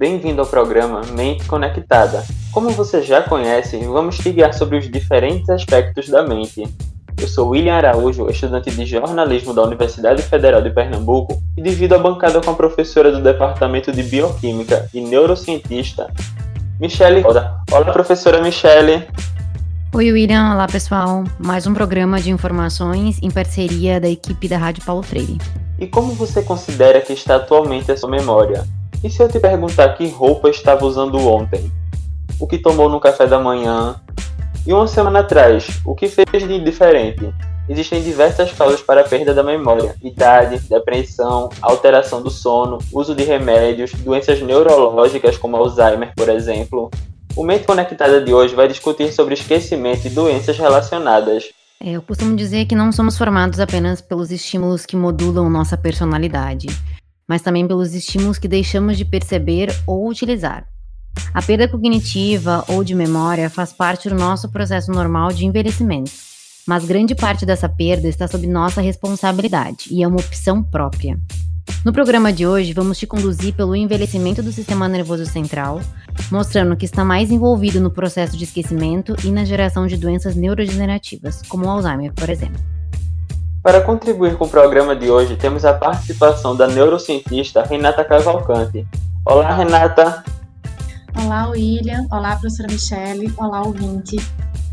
bem-vindo ao programa Mente Conectada. Como você já conhece, vamos te guiar sobre os diferentes aspectos da mente. Eu sou William Araújo, estudante de jornalismo da Universidade Federal de Pernambuco e divido a bancada com a professora do Departamento de Bioquímica e neurocientista, Michele Olá, professora Michele. Oi, William. Olá, pessoal. Mais um programa de informações em parceria da equipe da Rádio Paulo Freire. E como você considera que está atualmente a sua memória? E se eu te perguntar que roupa estava usando ontem? O que tomou no café da manhã? E uma semana atrás, o que fez de diferente? Existem diversas causas para a perda da memória: idade, depressão, alteração do sono, uso de remédios, doenças neurológicas como Alzheimer, por exemplo. O Mente Conectada de hoje vai discutir sobre esquecimento e doenças relacionadas. É, eu costumo dizer que não somos formados apenas pelos estímulos que modulam nossa personalidade mas também pelos estímulos que deixamos de perceber ou utilizar. A perda cognitiva ou de memória faz parte do nosso processo normal de envelhecimento, mas grande parte dessa perda está sob nossa responsabilidade e é uma opção própria. No programa de hoje, vamos te conduzir pelo envelhecimento do sistema nervoso central, mostrando que está mais envolvido no processo de esquecimento e na geração de doenças neurodegenerativas, como o Alzheimer, por exemplo. Para contribuir com o programa de hoje, temos a participação da neurocientista Renata Cavalcante. Olá, Renata. Olá, William. Olá, professora Michele. Olá, ouvinte.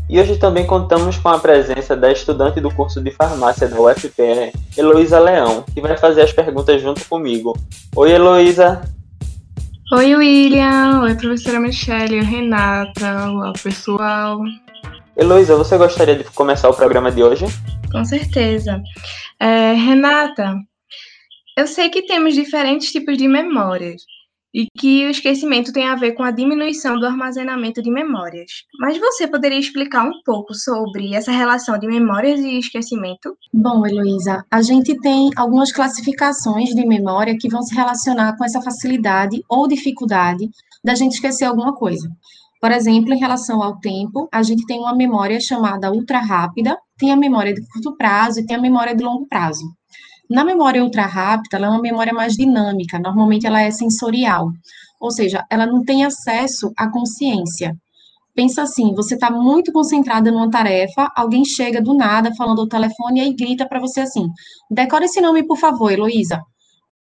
E hoje também contamos com a presença da estudante do curso de farmácia da UFPE, Heloísa Leão, que vai fazer as perguntas junto comigo. Oi, Heloísa. Oi, William. Oi, professora Michele. Renata. Olá, pessoal. Heloísa, você gostaria de começar o programa de hoje? Com certeza. É, Renata, eu sei que temos diferentes tipos de memórias e que o esquecimento tem a ver com a diminuição do armazenamento de memórias. Mas você poderia explicar um pouco sobre essa relação de memórias e esquecimento? Bom, Heloísa, a gente tem algumas classificações de memória que vão se relacionar com essa facilidade ou dificuldade da gente esquecer alguma coisa. Por exemplo, em relação ao tempo, a gente tem uma memória chamada ultra rápida, tem a memória de curto prazo e tem a memória de longo prazo. Na memória ultra rápida, ela é uma memória mais dinâmica, normalmente ela é sensorial, ou seja, ela não tem acesso à consciência. Pensa assim, você está muito concentrada numa tarefa, alguém chega do nada falando ao telefone e aí grita para você assim: decore esse nome, por favor, Heloísa.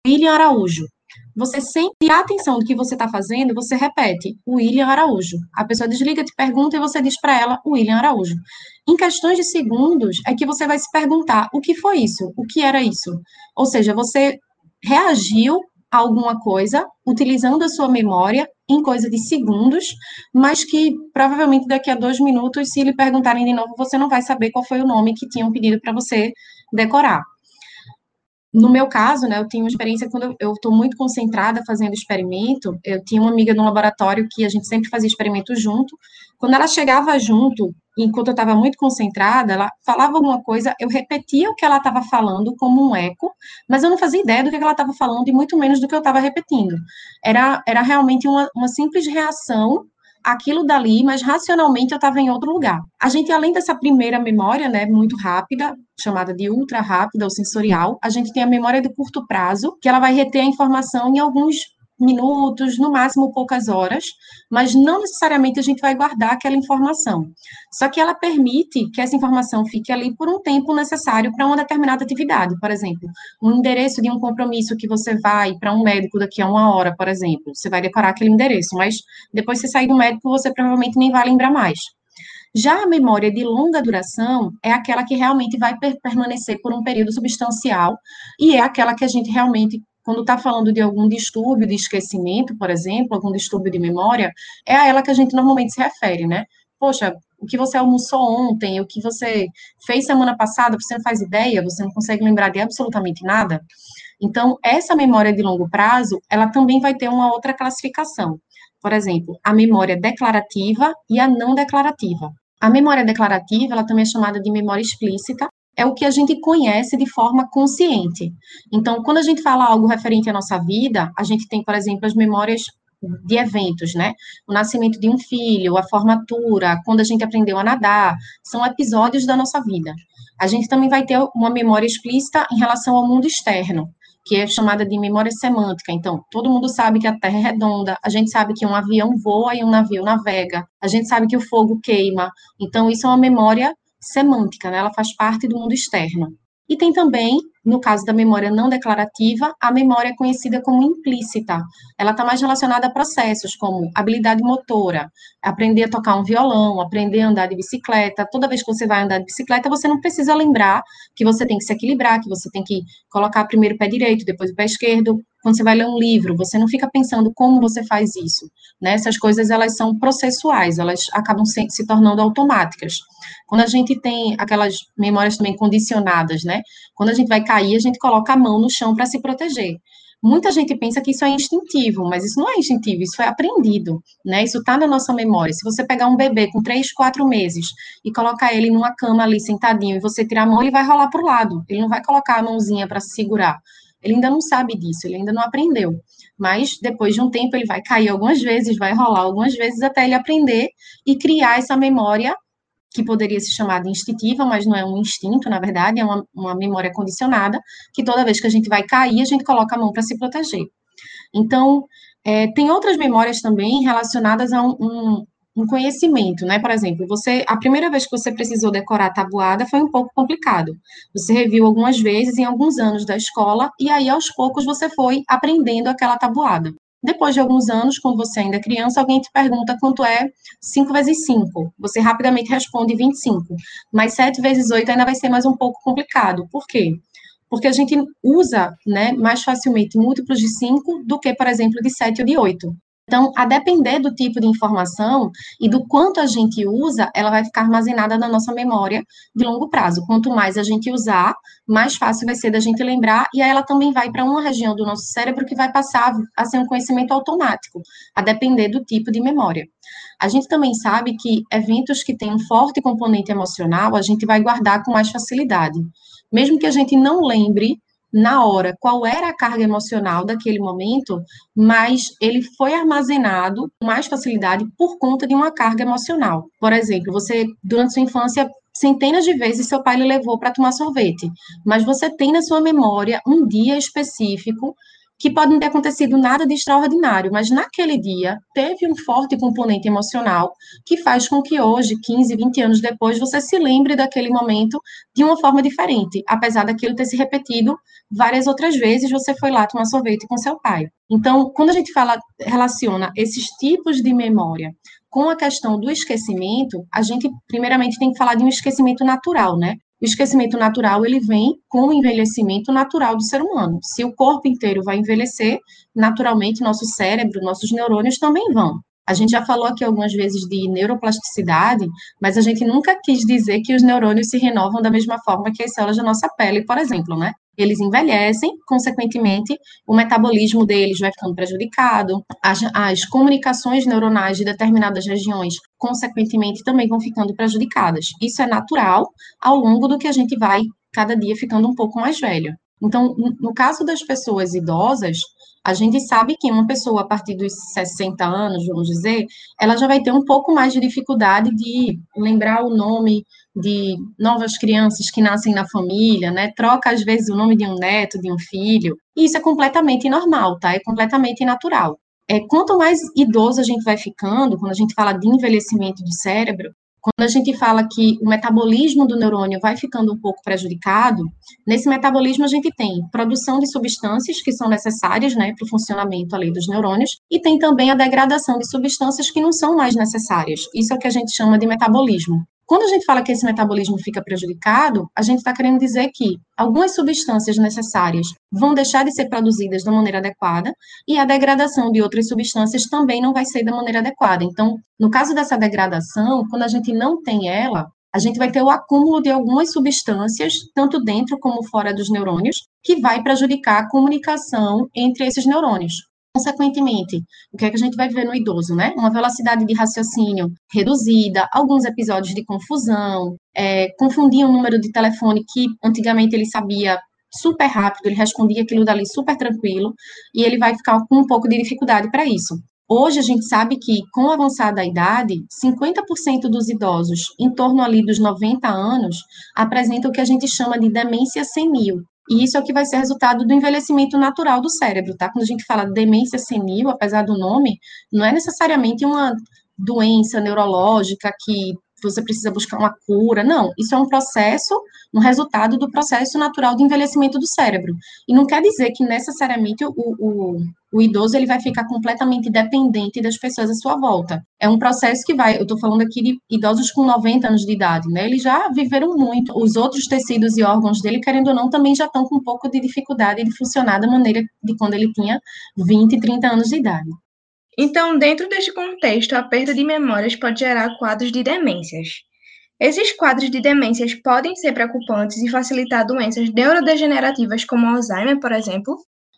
William Araújo. Você sem tirar atenção do que você está fazendo, você repete William Araújo. A pessoa desliga, te pergunta e você diz para ela William Araújo. Em questões de segundos é que você vai se perguntar o que foi isso, o que era isso. Ou seja, você reagiu a alguma coisa utilizando a sua memória em coisa de segundos, mas que provavelmente daqui a dois minutos, se lhe perguntarem de novo, você não vai saber qual foi o nome que tinham pedido para você decorar no meu caso, né, eu tenho uma experiência quando eu estou muito concentrada fazendo experimento. Eu tinha uma amiga no laboratório que a gente sempre fazia experimento junto. Quando ela chegava junto, enquanto eu estava muito concentrada, ela falava alguma coisa, eu repetia o que ela estava falando como um eco, mas eu não fazia ideia do que ela estava falando e muito menos do que eu estava repetindo. Era, era realmente uma, uma simples reação aquilo dali, mas racionalmente eu estava em outro lugar. A gente, além dessa primeira memória, né, muito rápida, chamada de ultra rápida ou sensorial, a gente tem a memória de curto prazo, que ela vai reter a informação em alguns minutos, no máximo poucas horas, mas não necessariamente a gente vai guardar aquela informação. Só que ela permite que essa informação fique ali por um tempo necessário para uma determinada atividade, por exemplo, um endereço de um compromisso que você vai para um médico daqui a uma hora, por exemplo, você vai decorar aquele endereço, mas depois você sair do médico, você provavelmente nem vai lembrar mais. Já a memória de longa duração é aquela que realmente vai permanecer por um período substancial e é aquela que a gente realmente quando está falando de algum distúrbio de esquecimento, por exemplo, algum distúrbio de memória, é a ela que a gente normalmente se refere, né? Poxa, o que você almoçou ontem, o que você fez semana passada, você não faz ideia, você não consegue lembrar de absolutamente nada. Então, essa memória de longo prazo, ela também vai ter uma outra classificação. Por exemplo, a memória declarativa e a não declarativa. A memória declarativa, ela também é chamada de memória explícita, é o que a gente conhece de forma consciente. Então, quando a gente fala algo referente à nossa vida, a gente tem, por exemplo, as memórias de eventos, né? O nascimento de um filho, a formatura, quando a gente aprendeu a nadar, são episódios da nossa vida. A gente também vai ter uma memória explícita em relação ao mundo externo. que é chamada de memória semântica. Então, todo mundo sabe que a Terra é redonda, a gente sabe que um avião voa e um navio navega, a gente sabe que o fogo queima. Então, isso é uma memória semântica, né? ela faz parte do mundo externo. E tem também, no caso da memória não declarativa, a memória conhecida como implícita. Ela está mais relacionada a processos como habilidade motora, aprender a tocar um violão, aprender a andar de bicicleta. Toda vez que você vai andar de bicicleta, você não precisa lembrar que você tem que se equilibrar, que você tem que colocar primeiro o pé direito, depois o pé esquerdo, quando você vai ler um livro, você não fica pensando como você faz isso, né? Essas coisas, elas são processuais, elas acabam se, se tornando automáticas. Quando a gente tem aquelas memórias também condicionadas, né? Quando a gente vai cair, a gente coloca a mão no chão para se proteger. Muita gente pensa que isso é instintivo, mas isso não é instintivo, isso é aprendido, né? Isso está na nossa memória. Se você pegar um bebê com três, quatro meses e colocar ele numa cama ali sentadinho e você tirar a mão, ele vai rolar para o lado. Ele não vai colocar a mãozinha para se segurar. Ele ainda não sabe disso, ele ainda não aprendeu. Mas depois de um tempo ele vai cair algumas vezes, vai rolar algumas vezes até ele aprender e criar essa memória que poderia se chamar de instintiva, mas não é um instinto, na verdade, é uma, uma memória condicionada, que toda vez que a gente vai cair, a gente coloca a mão para se proteger. Então, é, tem outras memórias também relacionadas a um, um, um conhecimento, né? Por exemplo, você a primeira vez que você precisou decorar a tabuada foi um pouco complicado. Você reviu algumas vezes em alguns anos da escola e aí aos poucos você foi aprendendo aquela tabuada. Depois de alguns anos, quando você ainda é criança, alguém te pergunta quanto é 5 vezes 5. Você rapidamente responde 25. Mas 7 vezes 8 ainda vai ser mais um pouco complicado. Por quê? Porque a gente usa né, mais facilmente múltiplos de 5 do que, por exemplo, de 7 ou de 8. Então, a depender do tipo de informação e do quanto a gente usa, ela vai ficar armazenada na nossa memória de longo prazo. Quanto mais a gente usar, mais fácil vai ser da gente lembrar, e aí ela também vai para uma região do nosso cérebro que vai passar a ser um conhecimento automático, a depender do tipo de memória. A gente também sabe que eventos que têm um forte componente emocional, a gente vai guardar com mais facilidade. Mesmo que a gente não lembre na hora qual era a carga emocional daquele momento, mas ele foi armazenado com mais facilidade por conta de uma carga emocional. Por exemplo, você, durante sua infância, centenas de vezes seu pai lhe levou para tomar sorvete, mas você tem na sua memória um dia específico que pode não ter acontecido nada de extraordinário, mas naquele dia teve um forte componente emocional que faz com que hoje, 15, 20 anos depois, você se lembre daquele momento de uma forma diferente, apesar daquilo ter se repetido várias outras vezes, você foi lá tomar sorvete com seu pai. Então, quando a gente fala, relaciona esses tipos de memória com a questão do esquecimento, a gente primeiramente tem que falar de um esquecimento natural, né? O esquecimento natural, ele vem com o envelhecimento natural do ser humano. Se o corpo inteiro vai envelhecer, naturalmente nosso cérebro, nossos neurônios também vão. A gente já falou aqui algumas vezes de neuroplasticidade, mas a gente nunca quis dizer que os neurônios se renovam da mesma forma que as células da nossa pele, por exemplo, né? Eles envelhecem, consequentemente, o metabolismo deles vai ficando prejudicado, as, as comunicações neuronais de determinadas regiões, consequentemente, também vão ficando prejudicadas. Isso é natural ao longo do que a gente vai, cada dia, ficando um pouco mais velho. Então, no caso das pessoas idosas, a gente sabe que uma pessoa a partir dos 60 anos, vamos dizer, ela já vai ter um pouco mais de dificuldade de lembrar o nome de novas crianças que nascem na família, né? Troca às vezes o nome de um neto, de um filho. E isso é completamente normal, tá? É completamente natural. É, quanto mais idoso a gente vai ficando, quando a gente fala de envelhecimento do cérebro, quando a gente fala que o metabolismo do neurônio vai ficando um pouco prejudicado, nesse metabolismo a gente tem produção de substâncias que são necessárias né, para o funcionamento ali dos neurônios, e tem também a degradação de substâncias que não são mais necessárias. Isso é o que a gente chama de metabolismo. Quando a gente fala que esse metabolismo fica prejudicado, a gente está querendo dizer que algumas substâncias necessárias vão deixar de ser produzidas da maneira adequada e a degradação de outras substâncias também não vai ser da maneira adequada. Então, no caso dessa degradação, quando a gente não tem ela, a gente vai ter o acúmulo de algumas substâncias, tanto dentro como fora dos neurônios, que vai prejudicar a comunicação entre esses neurônios. Consequentemente, o que é que a gente vai ver no idoso, né? Uma velocidade de raciocínio reduzida, alguns episódios de confusão, é, confundir um número de telefone que antigamente ele sabia super rápido, ele respondia aquilo dali super tranquilo, e ele vai ficar com um pouco de dificuldade para isso. Hoje a gente sabe que, com a avançada da idade, 50% dos idosos, em torno ali dos 90 anos, apresentam o que a gente chama de demência senil. E isso é o que vai ser resultado do envelhecimento natural do cérebro, tá? Quando a gente fala demência senil, apesar do nome, não é necessariamente uma doença neurológica que você precisa buscar uma cura. Não, isso é um processo, um resultado do processo natural de envelhecimento do cérebro. E não quer dizer que necessariamente o, o, o idoso ele vai ficar completamente dependente das pessoas à sua volta. É um processo que vai, eu estou falando aqui de idosos com 90 anos de idade, né? Eles já viveram muito. Os outros tecidos e órgãos dele, querendo ou não, também já estão com um pouco de dificuldade de funcionar da maneira de quando ele tinha 20, 30 anos de idade. Então, dentro deste contexto, a perda de memórias pode gerar quadros de demências. Esses quadros de demências podem ser preocupantes e facilitar doenças neurodegenerativas como Alzheimer, por exemplo,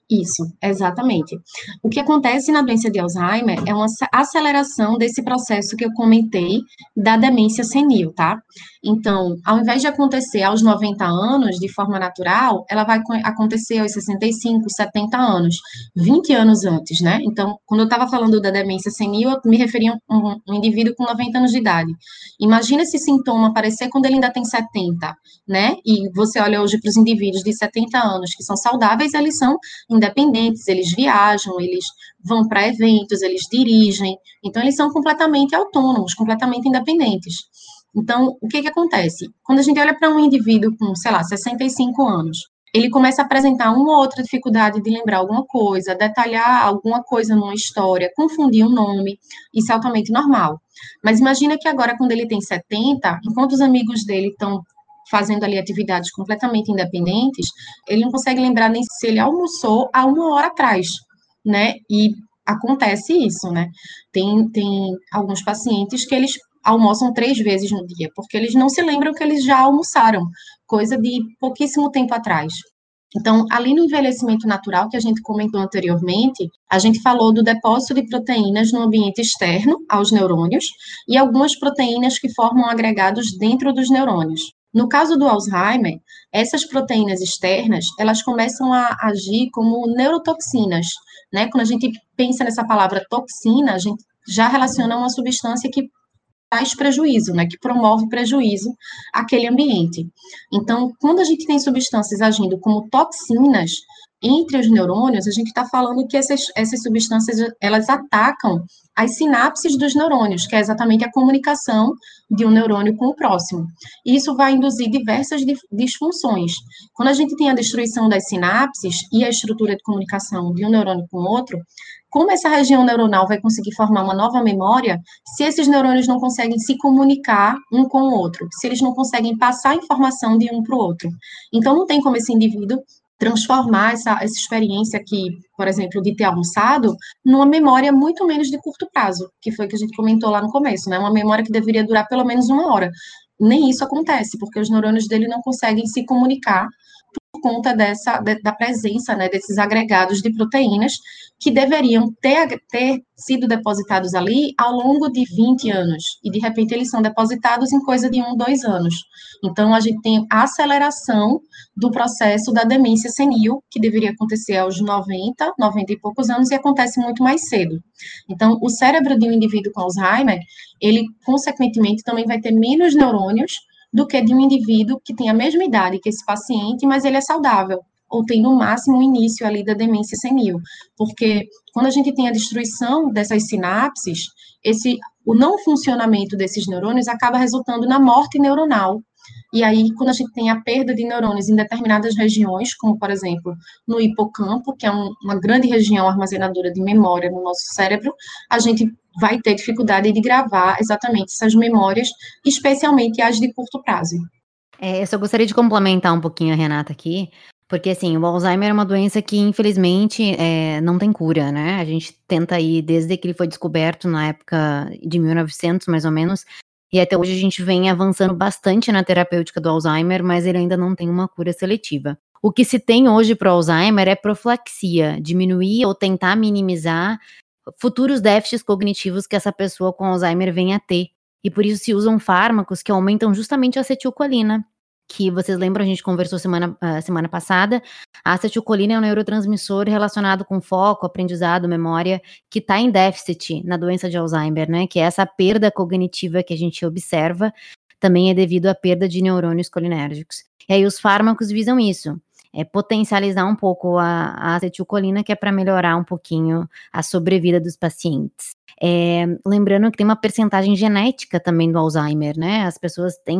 isso, exatamente. O que acontece na doença de Alzheimer é uma aceleração desse processo que eu comentei da demência senil, tá? Então, ao invés de acontecer aos 90 anos de forma natural, ela vai acontecer aos 65, 70 anos, 20 anos antes, né? Então, quando eu estava falando da demência senil, eu me referia a um, um indivíduo com 90 anos de idade. Imagina esse sintoma aparecer quando ele ainda tem 70, né? E você olha hoje para os indivíduos de 70 anos que são saudáveis, eles são independentes, eles viajam, eles vão para eventos, eles dirigem, então eles são completamente autônomos, completamente independentes. Então, o que que acontece? Quando a gente olha para um indivíduo com, sei lá, 65 anos, ele começa a apresentar uma ou outra dificuldade de lembrar alguma coisa, detalhar alguma coisa numa história, confundir um nome, isso é altamente normal. Mas imagina que agora, quando ele tem 70, enquanto os amigos dele estão fazendo ali atividades completamente independentes, ele não consegue lembrar nem se ele almoçou há uma hora atrás, né? E acontece isso, né? Tem, tem alguns pacientes que eles almoçam três vezes no dia, porque eles não se lembram que eles já almoçaram, coisa de pouquíssimo tempo atrás. Então, ali no envelhecimento natural que a gente comentou anteriormente, a gente falou do depósito de proteínas no ambiente externo aos neurônios e algumas proteínas que formam agregados dentro dos neurônios. No caso do Alzheimer, essas proteínas externas, elas começam a agir como neurotoxinas, né? Quando a gente pensa nessa palavra toxina, a gente já relaciona uma substância que traz prejuízo, né, que promove prejuízo àquele ambiente. Então, quando a gente tem substâncias agindo como toxinas entre os neurônios, a gente está falando que essas, essas substâncias, elas atacam as sinapses dos neurônios, que é exatamente a comunicação de um neurônio com o próximo. E isso vai induzir diversas disfunções. Quando a gente tem a destruição das sinapses e a estrutura de comunicação de um neurônio com o outro, como essa região neuronal vai conseguir formar uma nova memória se esses neurônios não conseguem se comunicar um com o outro, se eles não conseguem passar informação de um para o outro. Então, não tem como esse indivíduo transformar essa, essa experiência aqui, por exemplo, de ter almoçado, numa memória muito menos de curto prazo, que foi que a gente comentou lá no começo, né? Uma memória que deveria durar pelo menos uma hora. Nem isso acontece, porque os neurônios dele não conseguem se comunicar conta dessa, de, da presença né, desses agregados de proteínas que deveriam ter, ter sido depositados ali ao longo de 20 anos, e de repente eles são depositados em coisa de um, dois anos. Então, a gente tem a aceleração do processo da demência senil, que deveria acontecer aos 90, 90 e poucos anos, e acontece muito mais cedo. Então, o cérebro de um indivíduo com Alzheimer, ele, consequentemente, também vai ter menos neurônios do que de um indivíduo que tem a mesma idade que esse paciente, mas ele é saudável, ou tem no máximo o início ali da demência senil, porque quando a gente tem a destruição dessas sinapses, esse o não funcionamento desses neurônios acaba resultando na morte neuronal. E aí, quando a gente tem a perda de neurônios em determinadas regiões, como por exemplo no hipocampo, que é um, uma grande região armazenadora de memória no nosso cérebro, a gente vai ter dificuldade de gravar exatamente essas memórias, especialmente as de curto prazo. É, eu só gostaria de complementar um pouquinho a Renata aqui, porque assim, o Alzheimer é uma doença que infelizmente é, não tem cura, né? A gente tenta aí, desde que ele foi descoberto na época de 1900, mais ou menos, e até hoje a gente vem avançando bastante na terapêutica do Alzheimer, mas ele ainda não tem uma cura seletiva. O que se tem hoje para o Alzheimer é profilaxia, diminuir ou tentar minimizar futuros déficits cognitivos que essa pessoa com Alzheimer venha a ter. E por isso se usam fármacos que aumentam justamente a acetilcolina, que vocês lembram, a gente conversou semana, uh, semana passada. A acetilcolina é um neurotransmissor relacionado com foco, aprendizado, memória, que está em déficit na doença de Alzheimer, né? Que é essa perda cognitiva que a gente observa, também é devido à perda de neurônios colinérgicos. E aí os fármacos visam isso é, potencializar um pouco a, a acetilcolina, que é para melhorar um pouquinho a sobrevida dos pacientes. É, lembrando que tem uma percentagem genética também do Alzheimer, né? As pessoas têm,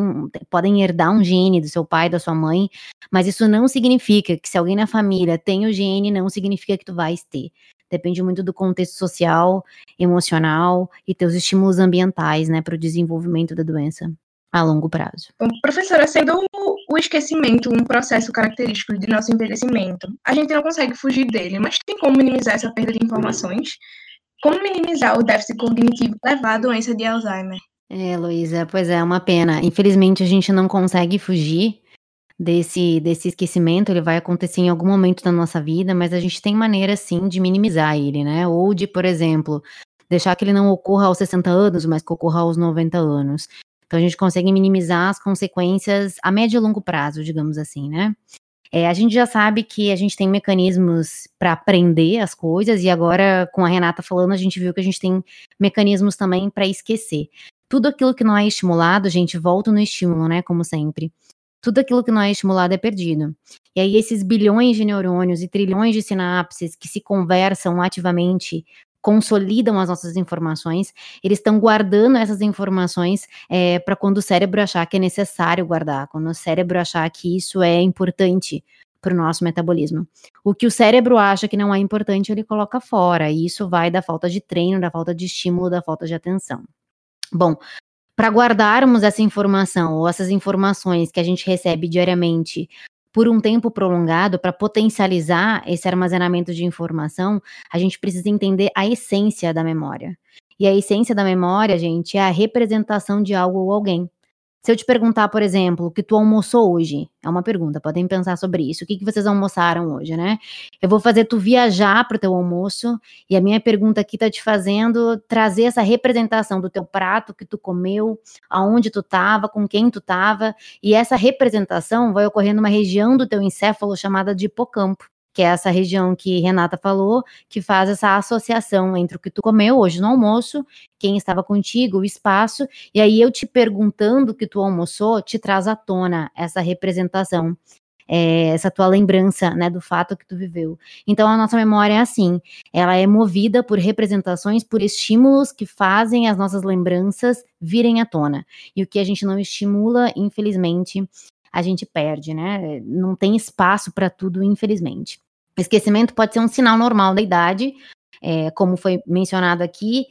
podem herdar um gene do seu pai, da sua mãe, mas isso não significa que se alguém na família tem o gene, não significa que tu vais ter. Depende muito do contexto social, emocional e teus estímulos ambientais, né, para o desenvolvimento da doença a longo prazo. Bom, professora, sendo o esquecimento um processo característico de nosso envelhecimento, a gente não consegue fugir dele, mas tem como minimizar essa perda de informações? Como minimizar o déficit cognitivo levar à doença de Alzheimer? É, Luísa, pois é, uma pena. Infelizmente, a gente não consegue fugir desse, desse esquecimento, ele vai acontecer em algum momento da nossa vida, mas a gente tem maneira, sim, de minimizar ele, né? Ou de, por exemplo, deixar que ele não ocorra aos 60 anos, mas que ocorra aos 90 anos. Então a gente consegue minimizar as consequências a médio e longo prazo, digamos assim, né? É, a gente já sabe que a gente tem mecanismos para aprender as coisas, e agora, com a Renata falando, a gente viu que a gente tem mecanismos também para esquecer. Tudo aquilo que não é estimulado, gente, volta no estímulo, né? Como sempre. Tudo aquilo que não é estimulado é perdido. E aí, esses bilhões de neurônios e trilhões de sinapses que se conversam ativamente consolidam as nossas informações, eles estão guardando essas informações é, para quando o cérebro achar que é necessário guardar, quando o cérebro achar que isso é importante para o nosso metabolismo. O que o cérebro acha que não é importante, ele coloca fora, e isso vai da falta de treino, da falta de estímulo, da falta de atenção. Bom, para guardarmos essa informação ou essas informações que a gente recebe diariamente por um tempo prolongado, para potencializar esse armazenamento de informação, a gente precisa entender a essência da memória. E a essência da memória, gente, é a representação de algo ou alguém. Se eu te perguntar, por exemplo, o que tu almoçou hoje, é uma pergunta, podem pensar sobre isso. O que, que vocês almoçaram hoje, né? Eu vou fazer tu viajar para o teu almoço, e a minha pergunta aqui tá te fazendo trazer essa representação do teu prato que tu comeu, aonde tu estava, com quem tu estava, e essa representação vai ocorrer numa região do teu encéfalo chamada de hipocampo que é essa região que Renata falou, que faz essa associação entre o que tu comeu hoje no almoço, quem estava contigo, o espaço, e aí eu te perguntando o que tu almoçou, te traz à tona essa representação. É, essa tua lembrança, né, do fato que tu viveu. Então a nossa memória é assim, ela é movida por representações, por estímulos que fazem as nossas lembranças virem à tona. E o que a gente não estimula, infelizmente, a gente perde, né? Não tem espaço para tudo, infelizmente. Esquecimento pode ser um sinal normal da idade, é, como foi mencionado aqui.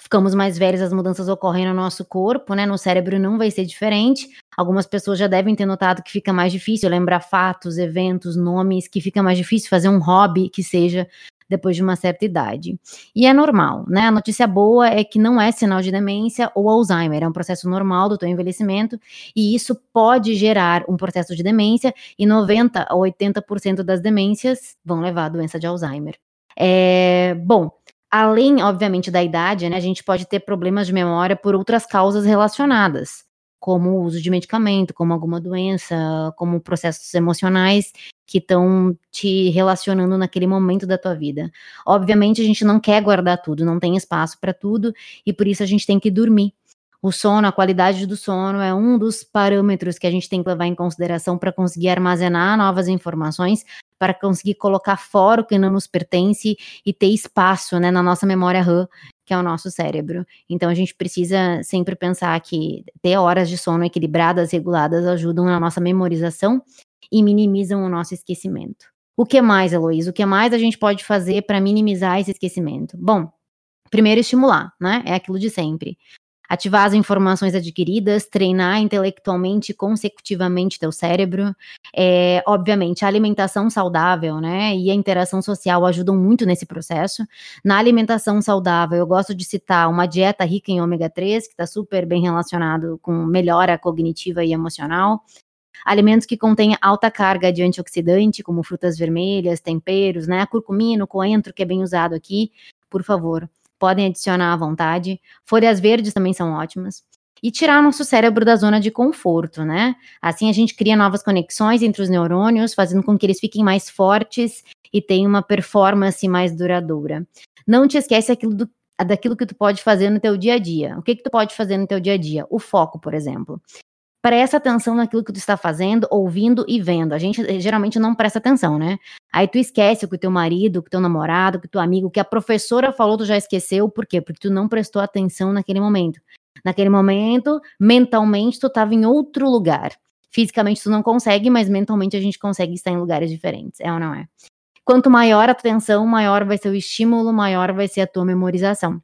Ficamos mais velhos, as mudanças ocorrem no nosso corpo, né? No cérebro não vai ser diferente. Algumas pessoas já devem ter notado que fica mais difícil lembrar fatos, eventos, nomes, que fica mais difícil fazer um hobby que seja depois de uma certa idade. E é normal, né? A notícia boa é que não é sinal de demência ou Alzheimer, é um processo normal do teu envelhecimento e isso pode gerar um processo de demência e 90 a 80% das demências vão levar à doença de Alzheimer. É, bom, além, obviamente, da idade, né, a gente pode ter problemas de memória por outras causas relacionadas como o uso de medicamento, como alguma doença, como processos emocionais que estão te relacionando naquele momento da tua vida. Obviamente a gente não quer guardar tudo, não tem espaço para tudo e por isso a gente tem que dormir. O sono, a qualidade do sono é um dos parâmetros que a gente tem que levar em consideração para conseguir armazenar novas informações, para conseguir colocar fora o que não nos pertence e ter espaço né, na nossa memória RAM que é o nosso cérebro. Então a gente precisa sempre pensar que ter horas de sono equilibradas, reguladas, ajudam na nossa memorização e minimizam o nosso esquecimento. O que mais, Heloísa? O que mais a gente pode fazer para minimizar esse esquecimento? Bom, primeiro estimular, né? É aquilo de sempre ativar as informações adquiridas, treinar intelectualmente consecutivamente teu cérebro. É, obviamente, a alimentação saudável, né, e a interação social ajudam muito nesse processo. Na alimentação saudável, eu gosto de citar uma dieta rica em ômega 3, que está super bem relacionado com melhora cognitiva e emocional. Alimentos que contêm alta carga de antioxidante, como frutas vermelhas, temperos, né? Curcumino, coentro, que é bem usado aqui, por favor podem adicionar à vontade. Folhas verdes também são ótimas. E tirar nosso cérebro da zona de conforto, né? Assim a gente cria novas conexões entre os neurônios, fazendo com que eles fiquem mais fortes e tenham uma performance mais duradoura. Não te esquece aquilo do, daquilo que tu pode fazer no teu dia a dia. O que que tu pode fazer no teu dia a dia? O foco, por exemplo. Presta atenção naquilo que tu está fazendo, ouvindo e vendo. A gente eh, geralmente não presta atenção, né? Aí tu esquece o que teu marido, o que teu namorado, o que teu amigo, o que a professora falou, tu já esqueceu. Por quê? Porque tu não prestou atenção naquele momento. Naquele momento, mentalmente, tu estava em outro lugar. Fisicamente tu não consegue, mas mentalmente a gente consegue estar em lugares diferentes, é ou não é? Quanto maior a atenção, maior vai ser o estímulo, maior vai ser a tua memorização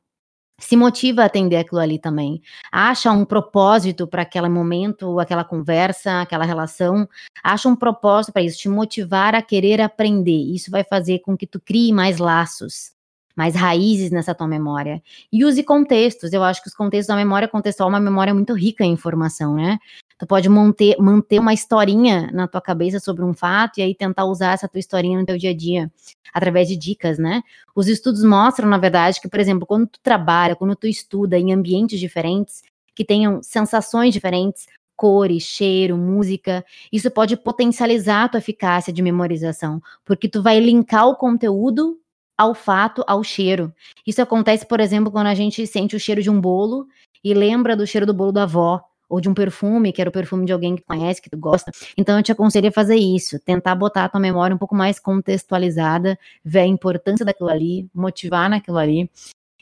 se motiva a atender aquilo ali também. Acha um propósito para aquele momento, aquela conversa, aquela relação. Acha um propósito para isso, te motivar a querer aprender. Isso vai fazer com que tu crie mais laços, mais raízes nessa tua memória. E use contextos. Eu acho que os contextos da memória contextual é uma memória muito rica em informação, né? Tu pode manter, manter uma historinha na tua cabeça sobre um fato e aí tentar usar essa tua historinha no teu dia a dia, através de dicas, né? Os estudos mostram, na verdade, que, por exemplo, quando tu trabalha, quando tu estuda em ambientes diferentes, que tenham sensações diferentes, cores, cheiro, música, isso pode potencializar a tua eficácia de memorização, porque tu vai linkar o conteúdo ao fato, ao cheiro. Isso acontece, por exemplo, quando a gente sente o cheiro de um bolo e lembra do cheiro do bolo da avó ou de um perfume, que era o perfume de alguém que conhece, que tu gosta. Então eu te aconselho a fazer isso, tentar botar a tua memória um pouco mais contextualizada, ver a importância daquilo ali, motivar naquilo ali.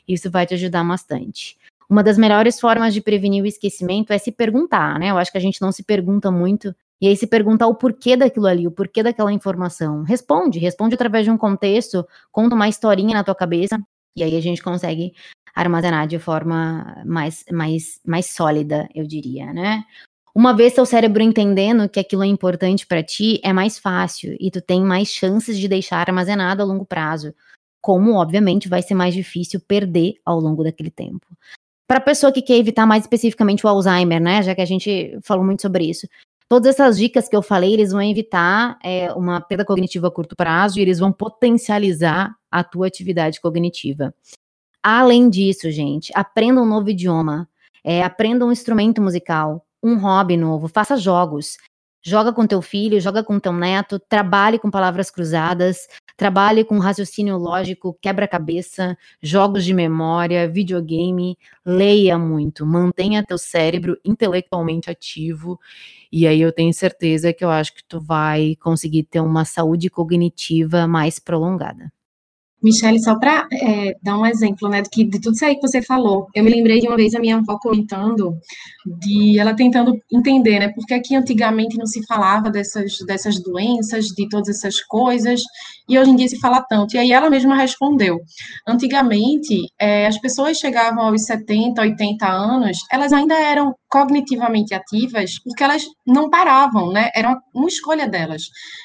Isso vai te ajudar bastante. Uma das melhores formas de prevenir o esquecimento é se perguntar, né? Eu acho que a gente não se pergunta muito. E aí se perguntar o porquê daquilo ali, o porquê daquela informação. Responde, responde através de um contexto, conta uma historinha na tua cabeça, e aí a gente consegue armazenar de forma mais, mais, mais sólida, eu diria, né? Uma vez seu cérebro entendendo que aquilo é importante para ti, é mais fácil e tu tem mais chances de deixar armazenado a longo prazo. Como, obviamente, vai ser mais difícil perder ao longo daquele tempo. Para a pessoa que quer evitar mais especificamente o Alzheimer, né? Já que a gente falou muito sobre isso. Todas essas dicas que eu falei, eles vão evitar é, uma perda cognitiva a curto prazo e eles vão potencializar a tua atividade cognitiva. Além disso, gente, aprenda um novo idioma, é, aprenda um instrumento musical, um hobby novo, faça jogos. Joga com teu filho, joga com teu neto, trabalhe com palavras cruzadas, trabalhe com raciocínio lógico, quebra-cabeça, jogos de memória, videogame, leia muito, mantenha teu cérebro intelectualmente ativo, e aí eu tenho certeza que eu acho que tu vai conseguir ter uma saúde cognitiva mais prolongada. Michele, só para é, dar um exemplo, né, de, de tudo isso aí que você falou, eu me lembrei de uma vez a minha avó comentando, de ela tentando entender, né, porque aqui antigamente não se falava dessas, dessas doenças, de todas essas coisas, e hoje em dia se fala tanto. E aí ela mesma respondeu, antigamente, é, as pessoas chegavam aos 70, 80 anos, elas ainda eram cognitivamente ativas, porque elas não paravam, né? Era uma escolha delas.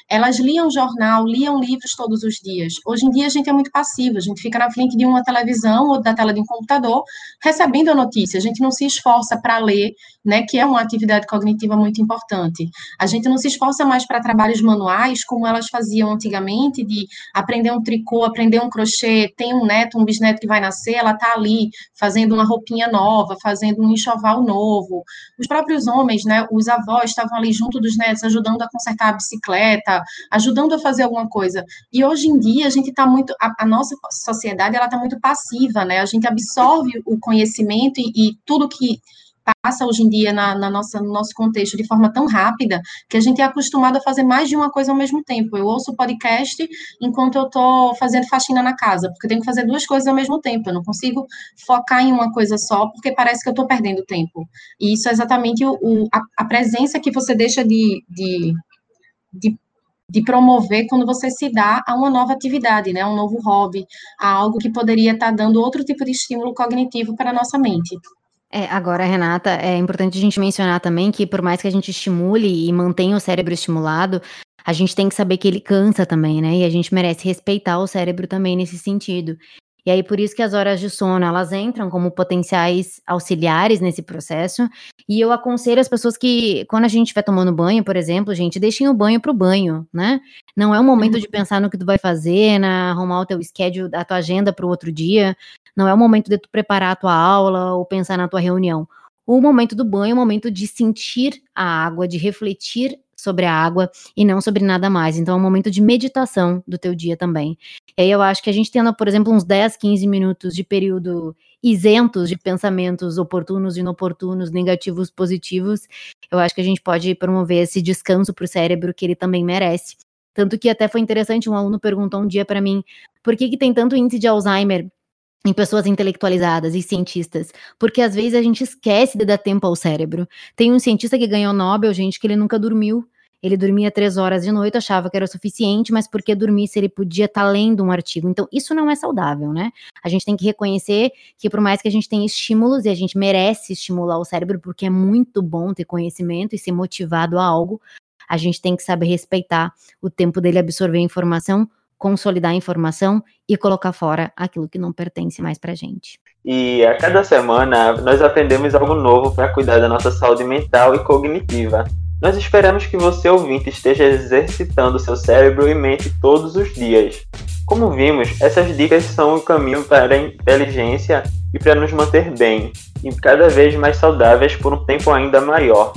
Elas liam jornal, liam livros todos os dias. Hoje em dia a gente é muito passivo, a gente fica na frente de uma televisão ou da tela de um computador, recebendo a notícia. A gente não se esforça para ler, né? Que é uma atividade cognitiva muito importante. A gente não se esforça mais para trabalhos manuais, como elas faziam antigamente, de aprender um tricô, aprender um crochê, tem um neto, um bisneto que vai nascer, ela está ali fazendo uma roupinha nova, fazendo um enxoval novo, os próprios homens, né, os avós estavam ali junto dos netos, ajudando a consertar a bicicleta, ajudando a fazer alguma coisa. E hoje em dia a gente está muito, a, nossa sociedade ela está muito passiva, né? A gente absorve o conhecimento e, e tudo que passa hoje em dia na, na, nossa, no nosso contexto de forma tão rápida que a gente é acostumado a fazer mais de uma coisa ao mesmo tempo. Eu ouço podcast enquanto eu estou fazendo faxina na casa, porque eu tenho que fazer duas coisas ao mesmo tempo. Eu não consigo focar em uma coisa só, porque parece que eu estou perdendo tempo. E isso é exatamente o, o a, a, presença que você deixa de, de, de de promover quando você se dá a uma nova atividade, né, a um novo hobby, a algo que poderia estar tá dando outro tipo de estímulo cognitivo para a nossa mente. É, agora, Renata, é importante a gente mencionar também que por mais que a gente estimule e mantenha o cérebro estimulado, a gente tem que saber que ele cansa também, né? E a gente merece respeitar o cérebro também nesse sentido. E aí, por isso que as horas de sono, elas entram como potenciais auxiliares nesse processo. E eu aconselho as pessoas que, quando a gente estiver tomando banho, por exemplo, gente, deixem o banho pro banho, né? Não é o momento uhum. de pensar no que tu vai fazer, na arrumar o teu schedule, a tua agenda para o outro dia. Não é o momento de tu preparar a tua aula ou pensar na tua reunião. O momento do banho é o momento de sentir a água, de refletir sobre a água e não sobre nada mais. Então é um momento de meditação do teu dia também. E aí eu acho que a gente tendo, por exemplo, uns 10, 15 minutos de período isentos de pensamentos oportunos, inoportunos, negativos, positivos, eu acho que a gente pode promover esse descanso para o cérebro que ele também merece. Tanto que até foi interessante, um aluno perguntou um dia para mim, por que, que tem tanto índice de Alzheimer em pessoas intelectualizadas e cientistas, porque às vezes a gente esquece de dar tempo ao cérebro. Tem um cientista que ganhou Nobel, gente, que ele nunca dormiu. Ele dormia três horas de noite, achava que era o suficiente, mas porque dormir se ele podia estar tá lendo um artigo? Então, isso não é saudável, né? A gente tem que reconhecer que, por mais que a gente tenha estímulos, e a gente merece estimular o cérebro, porque é muito bom ter conhecimento e ser motivado a algo, a gente tem que saber respeitar o tempo dele absorver informação consolidar a informação e colocar fora aquilo que não pertence mais para gente. E a cada semana nós aprendemos algo novo para cuidar da nossa saúde mental e cognitiva. Nós esperamos que você, ouvinte, esteja exercitando seu cérebro e mente todos os dias. Como vimos, essas dicas são o caminho para a inteligência e para nos manter bem e cada vez mais saudáveis por um tempo ainda maior.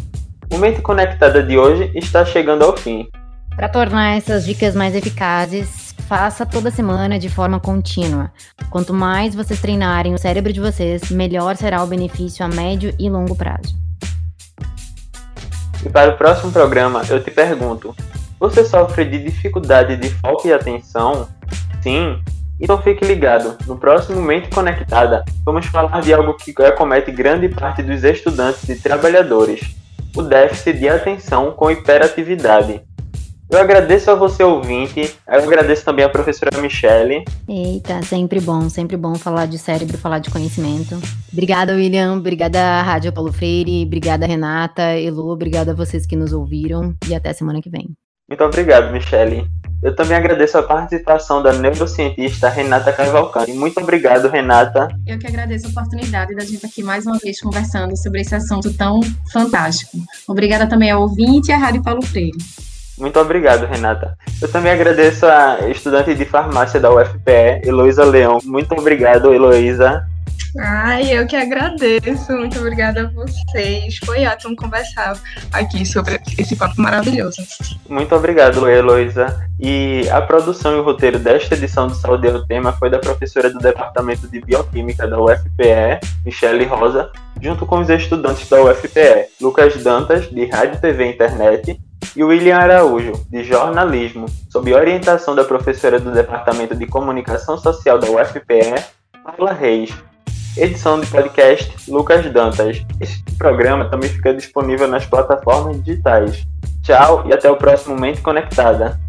O Mente Conectada de hoje está chegando ao fim. Para tornar essas dicas mais eficazes, Faça toda semana de forma contínua. Quanto mais vocês treinarem o cérebro de vocês, melhor será o benefício a médio e longo prazo. E para o próximo programa, eu te pergunto: você sofre de dificuldade de foco e atenção? Sim? Então fique ligado. No próximo Mente Conectada, vamos falar de algo que acomete grande parte dos estudantes e trabalhadores: o déficit de atenção com hiperatividade. Eu agradeço a você, ouvinte. Eu agradeço também a professora Michele. Eita, sempre bom, sempre bom falar de cérebro, falar de conhecimento. Obrigada, William. Obrigada, Rádio Paulo Freire. Obrigada, Renata, Elu. Obrigada a vocês que nos ouviram. E até semana que vem. Muito obrigado, Michele. Eu também agradeço a participação da neurocientista Renata Cavalcante. Muito obrigado, Renata. Eu que agradeço a oportunidade da gente aqui mais uma vez conversando sobre esse assunto tão fantástico. Obrigada também ao ouvinte e à Rádio Paulo Freire. Muito obrigado, Renata. Eu também agradeço a estudante de farmácia da UFPE, Heloísa Leão. Muito obrigado, Heloísa. Ai, eu que agradeço. Muito obrigada a vocês. Foi ótimo conversar aqui sobre esse papo maravilhoso. Muito obrigado, Heloísa. E a produção e o roteiro desta edição do Saúde é o Tema foi da professora do Departamento de Bioquímica da UFPE, Michele Rosa, junto com os estudantes da UFPE, Lucas Dantas, de Rádio, TV e Internet, e William Araújo, de jornalismo, sob orientação da professora do Departamento de Comunicação Social da UFPE, Paula Reis. Edição de podcast Lucas Dantas. Este programa também fica disponível nas plataformas digitais. Tchau e até o próximo Mente Conectada.